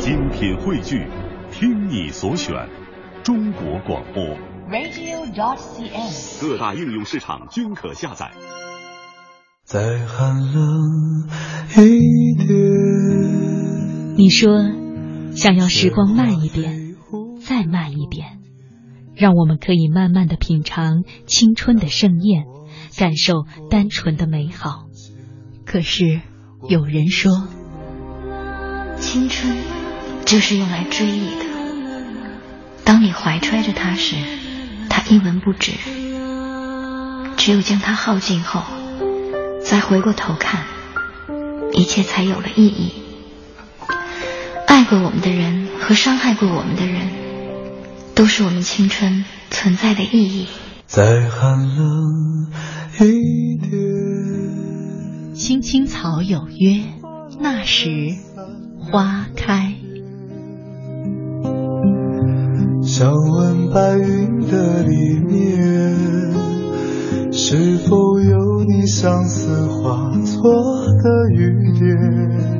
精品汇聚，听你所选，中国广播。radio.dot.cn，。各大应用市场均可下载。再寒冷一点。你说，想要时光慢一点，再慢一点，让我们可以慢慢的品尝青春的盛宴，感受单纯的美好。可是，有人说，青春就是用来追忆的。当你怀揣着它时，它一文不值；只有将它耗尽后，再回过头看，一切才有了意义。爱过我们的人和伤害过我们的人，都是我们青春存在的意义。再寒冷一点。青青草有约，那时花开。想问白云的里面，是否有你相思化作的雨点？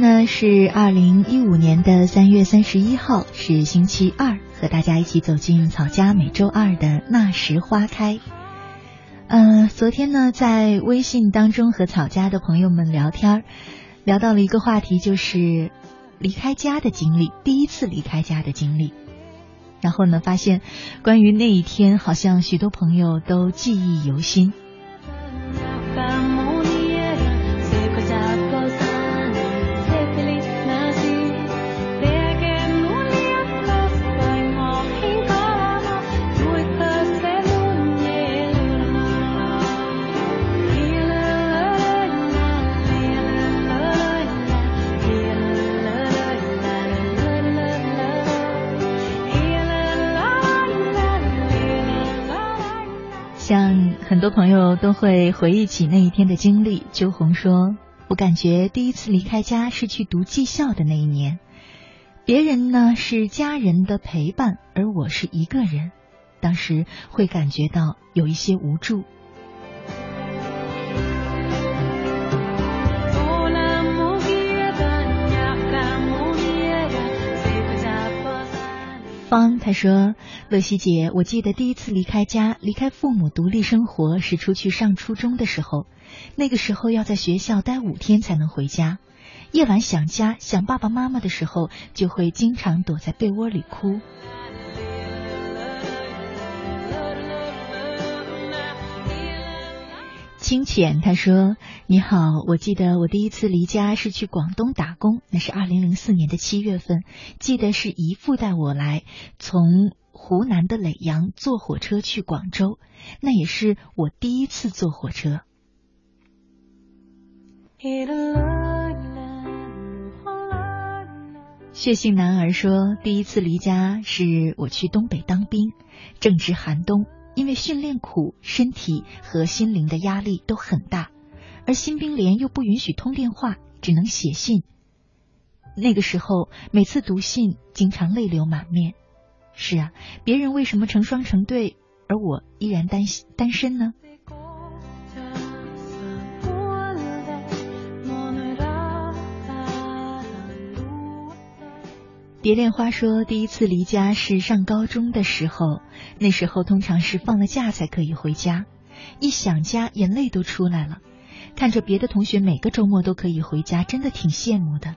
呢是二零一五年的三月三十一号，是星期二，和大家一起走进草家每周二的那时花开。呃，昨天呢在微信当中和草家的朋友们聊天，聊到了一个话题，就是离开家的经历，第一次离开家的经历。然后呢，发现关于那一天，好像许多朋友都记忆犹新。很多朋友都会回忆起那一天的经历。秋红说：“我感觉第一次离开家是去读技校的那一年，别人呢是家人的陪伴，而我是一个人，当时会感觉到有一些无助。”方他说：“乐西姐，我记得第一次离开家，离开父母独立生活是出去上初中的时候。那个时候要在学校待五天才能回家，夜晚想家、想爸爸妈妈的时候，就会经常躲在被窝里哭。”清浅他说：“你好，我记得我第一次离家是去广东打工，那是二零零四年的七月份，记得是姨父带我来，从湖南的耒阳坐火车去广州，那也是我第一次坐火车。”血性男儿说：“第一次离家是我去东北当兵，正值寒冬。”因为训练苦，身体和心灵的压力都很大，而新兵连又不允许通电话，只能写信。那个时候，每次读信，经常泪流满面。是啊，别人为什么成双成对，而我依然单单身呢？蝶恋花说，第一次离家是上高中的时候，那时候通常是放了假才可以回家，一想家，眼泪都出来了。看着别的同学每个周末都可以回家，真的挺羡慕的。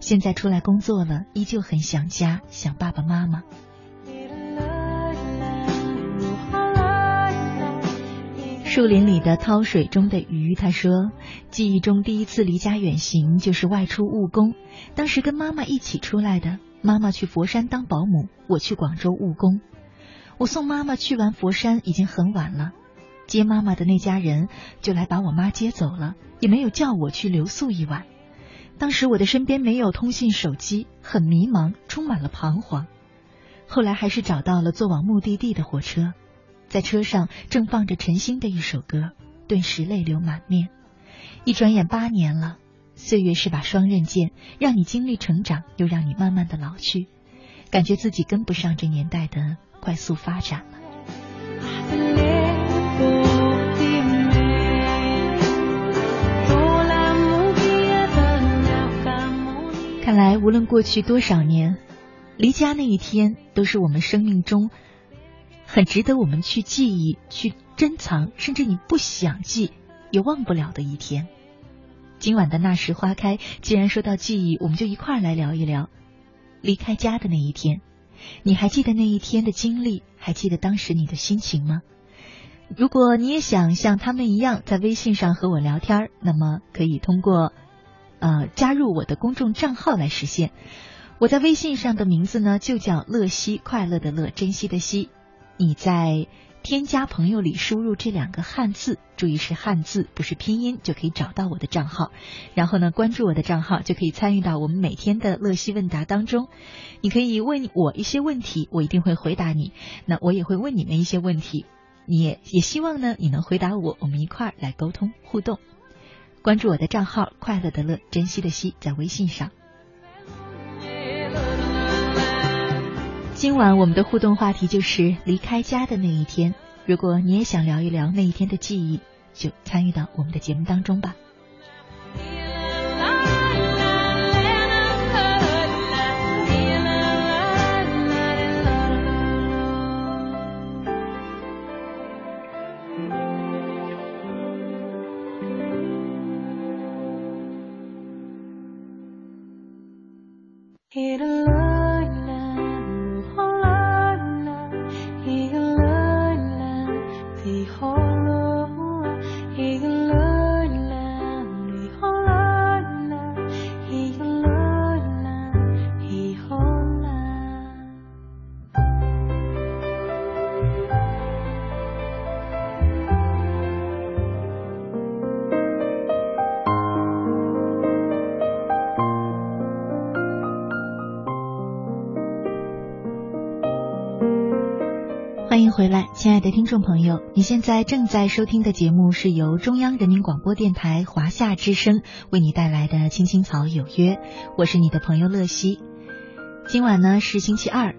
现在出来工作了，依旧很想家，想爸爸妈妈。树林里的涛水中的鱼，他说，记忆中第一次离家远行就是外出务工，当时跟妈妈一起出来的。妈妈去佛山当保姆，我去广州务工。我送妈妈去完佛山已经很晚了，接妈妈的那家人就来把我妈接走了，也没有叫我去留宿一晚。当时我的身边没有通信手机，很迷茫，充满了彷徨。后来还是找到了坐往目的地的火车。在车上正放着陈星的一首歌，顿时泪流满面。一转眼八年了，岁月是把双刃剑，让你经历成长，又让你慢慢的老去，感觉自己跟不上这年代的快速发展了。看来无论过去多少年，离家那一天，都是我们生命中。很值得我们去记忆、去珍藏，甚至你不想记也忘不了的一天。今晚的那时花开，既然说到记忆，我们就一块儿来聊一聊离开家的那一天。你还记得那一天的经历？还记得当时你的心情吗？如果你也想像他们一样在微信上和我聊天，那么可以通过呃加入我的公众账号来实现。我在微信上的名字呢，就叫乐西，快乐的乐，珍惜的惜。你在添加朋友里输入这两个汉字，注意是汉字，不是拼音，就可以找到我的账号。然后呢，关注我的账号，就可以参与到我们每天的乐西问答当中。你可以问我一些问题，我一定会回答你。那我也会问你们一些问题，你也也希望呢你能回答我，我们一块儿来沟通互动。关注我的账号，快乐的乐，珍惜的惜，在微信上。今晚我们的互动话题就是离开家的那一天。如果你也想聊一聊那一天的记忆，就参与到我们的节目当中吧。亲爱的听众朋友，你现在正在收听的节目是由中央人民广播电台华夏之声为你带来的《青青草有约》，我是你的朋友乐西。今晚呢是星期二，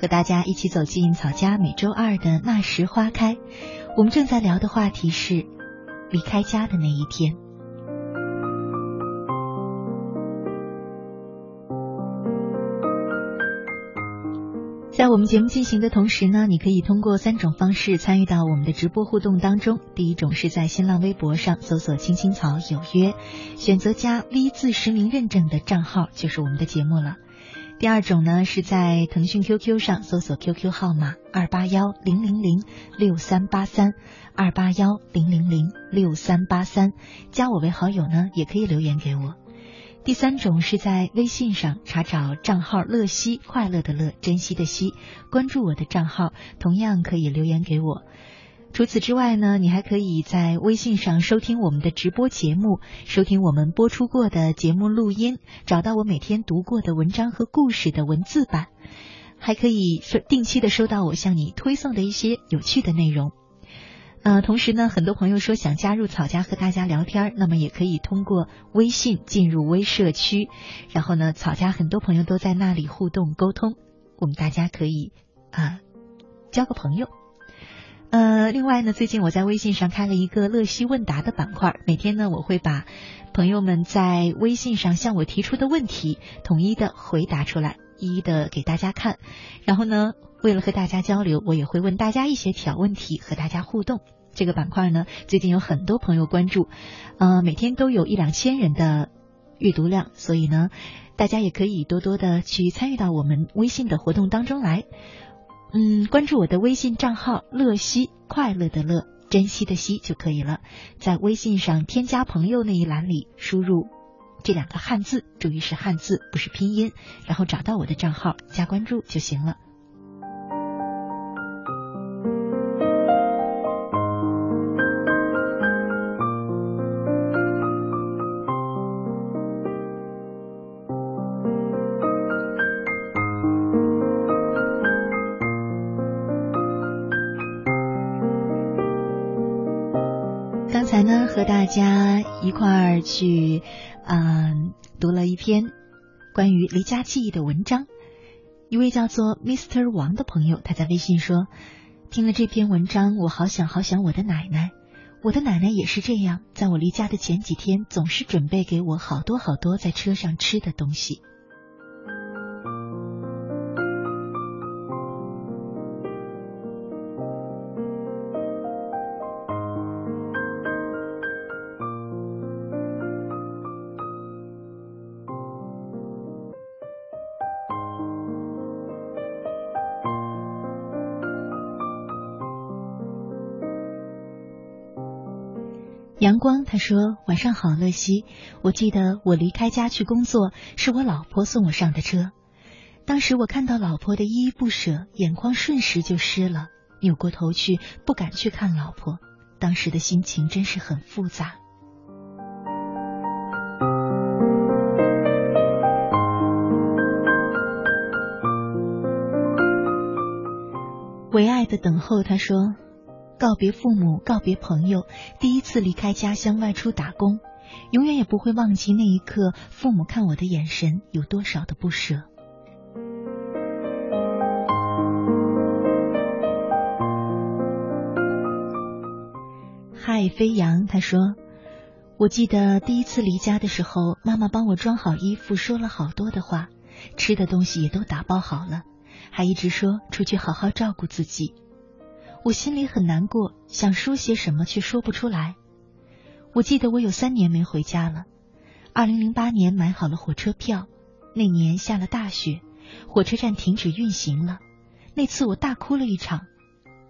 和大家一起走进草家每周二的那时花开。我们正在聊的话题是离开家的那一天。在我们节目进行的同时呢，你可以通过三种方式参与到我们的直播互动当中。第一种是在新浪微博上搜索“青青草有约”，选择加 V 字实名认证的账号就是我们的节目了。第二种呢是在腾讯 QQ 上搜索 QQ 号码二八幺零零零六三八三二八幺零零零六三八三，加我为好友呢，也可以留言给我。第三种是在微信上查找账号“乐西”，快乐的乐，珍惜的惜，关注我的账号，同样可以留言给我。除此之外呢，你还可以在微信上收听我们的直播节目，收听我们播出过的节目录音，找到我每天读过的文章和故事的文字版，还可以定期的收到我向你推送的一些有趣的内容。呃，同时呢，很多朋友说想加入草家和大家聊天，那么也可以通过微信进入微社区，然后呢，草家很多朋友都在那里互动沟通，我们大家可以啊交个朋友。呃，另外呢，最近我在微信上开了一个乐西问答的板块，每天呢，我会把朋友们在微信上向我提出的问题统一的回答出来，一一的给大家看。然后呢，为了和大家交流，我也会问大家一些小问题，和大家互动。这个板块呢，最近有很多朋友关注，呃，每天都有一两千人的阅读量，所以呢，大家也可以多多的去参与到我们微信的活动当中来。嗯，关注我的微信账号“乐西”，快乐的乐，珍惜的惜就可以了。在微信上添加朋友那一栏里输入这两个汉字，注意是汉字，不是拼音，然后找到我的账号加关注就行了。和大家一块儿去，嗯，读了一篇关于离家记忆的文章。一位叫做 Mr. 王的朋友，他在微信说：“听了这篇文章，我好想好想我的奶奶。我的奶奶也是这样，在我离家的前几天，总是准备给我好多好多在车上吃的东西。”阳光他说：“晚上好，乐西。我记得我离开家去工作，是我老婆送我上的车。当时我看到老婆的依依不舍，眼眶瞬时就湿了，扭过头去，不敢去看老婆。当时的心情真是很复杂。”唯爱的等候他说。告别父母，告别朋友，第一次离开家乡外出打工，永远也不会忘记那一刻父母看我的眼神有多少的不舍。嗨，飞扬，他说，我记得第一次离家的时候，妈妈帮我装好衣服，说了好多的话，吃的东西也都打包好了，还一直说出去好好照顾自己。我心里很难过，想说些什么却说不出来。我记得我有三年没回家了。二零零八年买好了火车票，那年下了大雪，火车站停止运行了。那次我大哭了一场。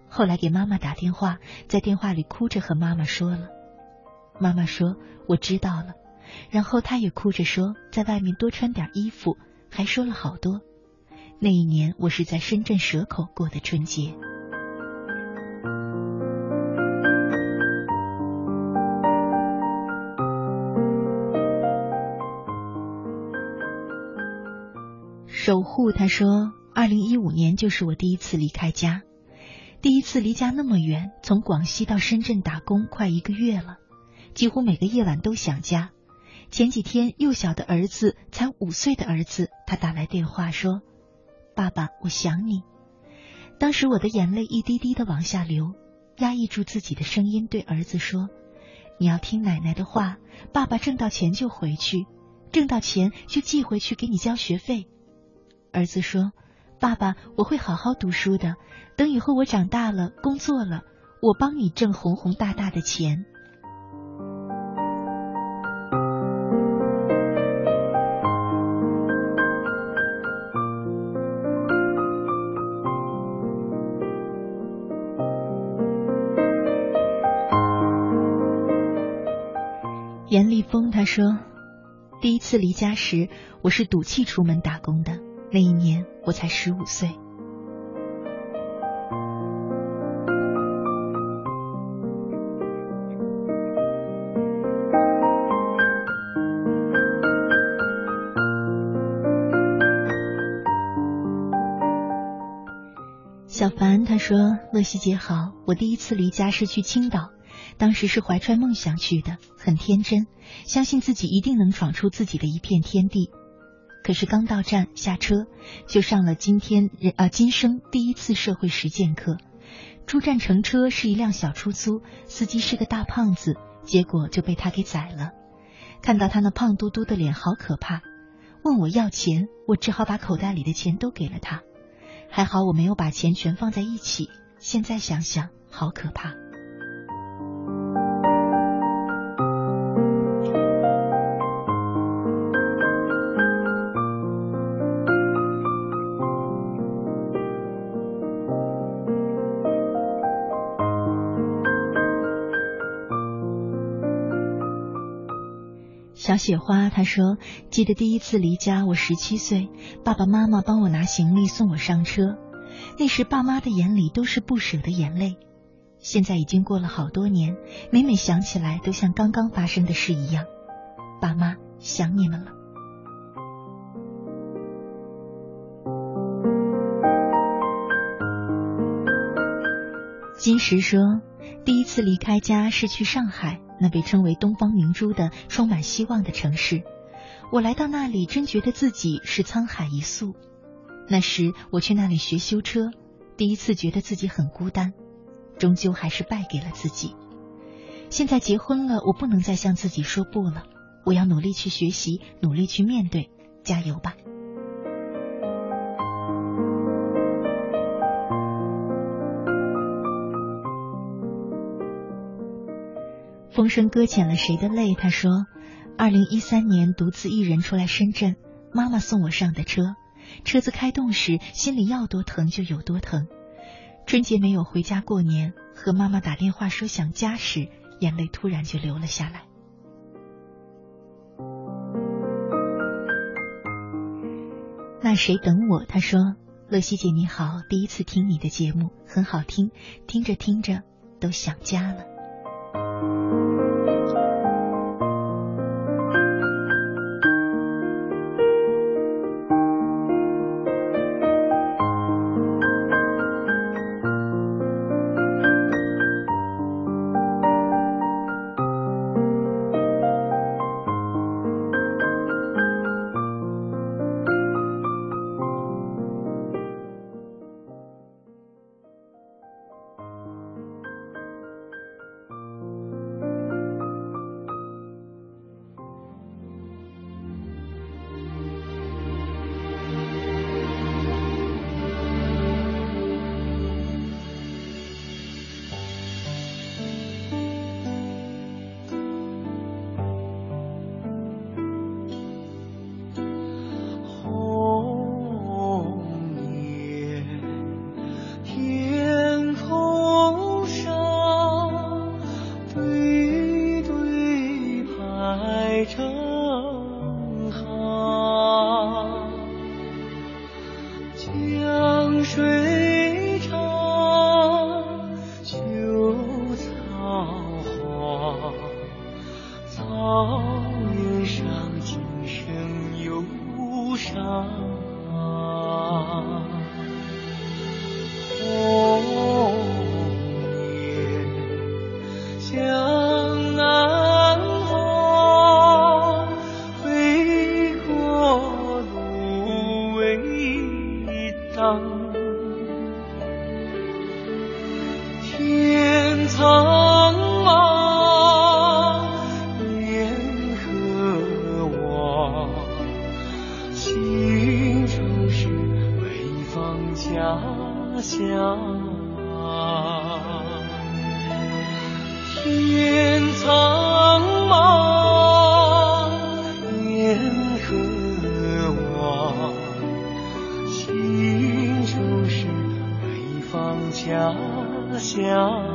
后来给妈妈打电话，在电话里哭着和妈妈说了。妈妈说我知道了，然后她也哭着说在外面多穿点衣服，还说了好多。那一年我是在深圳蛇口过的春节。守护他说：“二零一五年就是我第一次离开家，第一次离家那么远，从广西到深圳打工快一个月了，几乎每个夜晚都想家。前几天幼小的儿子才五岁的儿子，他打来电话说：‘爸爸，我想你。’当时我的眼泪一滴滴的往下流，压抑住自己的声音对儿子说：‘你要听奶奶的话，爸爸挣到钱就回去，挣到钱就寄回去给你交学费。’”儿子说：“爸爸，我会好好读书的。等以后我长大了，工作了，我帮你挣红红大大的钱。”严立峰他说：“第一次离家时，我是赌气出门打工的。”那一年我才十五岁。小凡他说：“乐西姐好，我第一次离家是去青岛，当时是怀揣梦想去的，很天真，相信自己一定能闯出自己的一片天地。”可是刚到站下车，就上了今天人啊今生第一次社会实践课，出站乘车是一辆小出租，司机是个大胖子，结果就被他给宰了。看到他那胖嘟嘟的脸，好可怕。问我要钱，我只好把口袋里的钱都给了他。还好我没有把钱全放在一起，现在想想，好可怕。小雪花，她说：“记得第一次离家，我十七岁，爸爸妈妈帮我拿行李，送我上车。那时爸妈的眼里都是不舍的眼泪。现在已经过了好多年，每每想起来，都像刚刚发生的事一样。爸妈，想你们了。”金石说：“第一次离开家是去上海。”那被称为东方明珠的充满希望的城市，我来到那里，真觉得自己是沧海一粟。那时我去那里学修车，第一次觉得自己很孤单，终究还是败给了自己。现在结婚了，我不能再向自己说不了，我要努力去学习，努力去面对，加油吧。风声搁浅了谁的泪？他说：“二零一三年独自一人出来深圳，妈妈送我上的车，车子开动时心里要多疼就有多疼。春节没有回家过年，和妈妈打电话说想家时，眼泪突然就流了下来。”那谁等我？他说：“乐西姐你好，第一次听你的节目，很好听，听着听着都想家了。” thank you 草原上琴声忧伤啊天苍茫雁何往心中是北方家乡。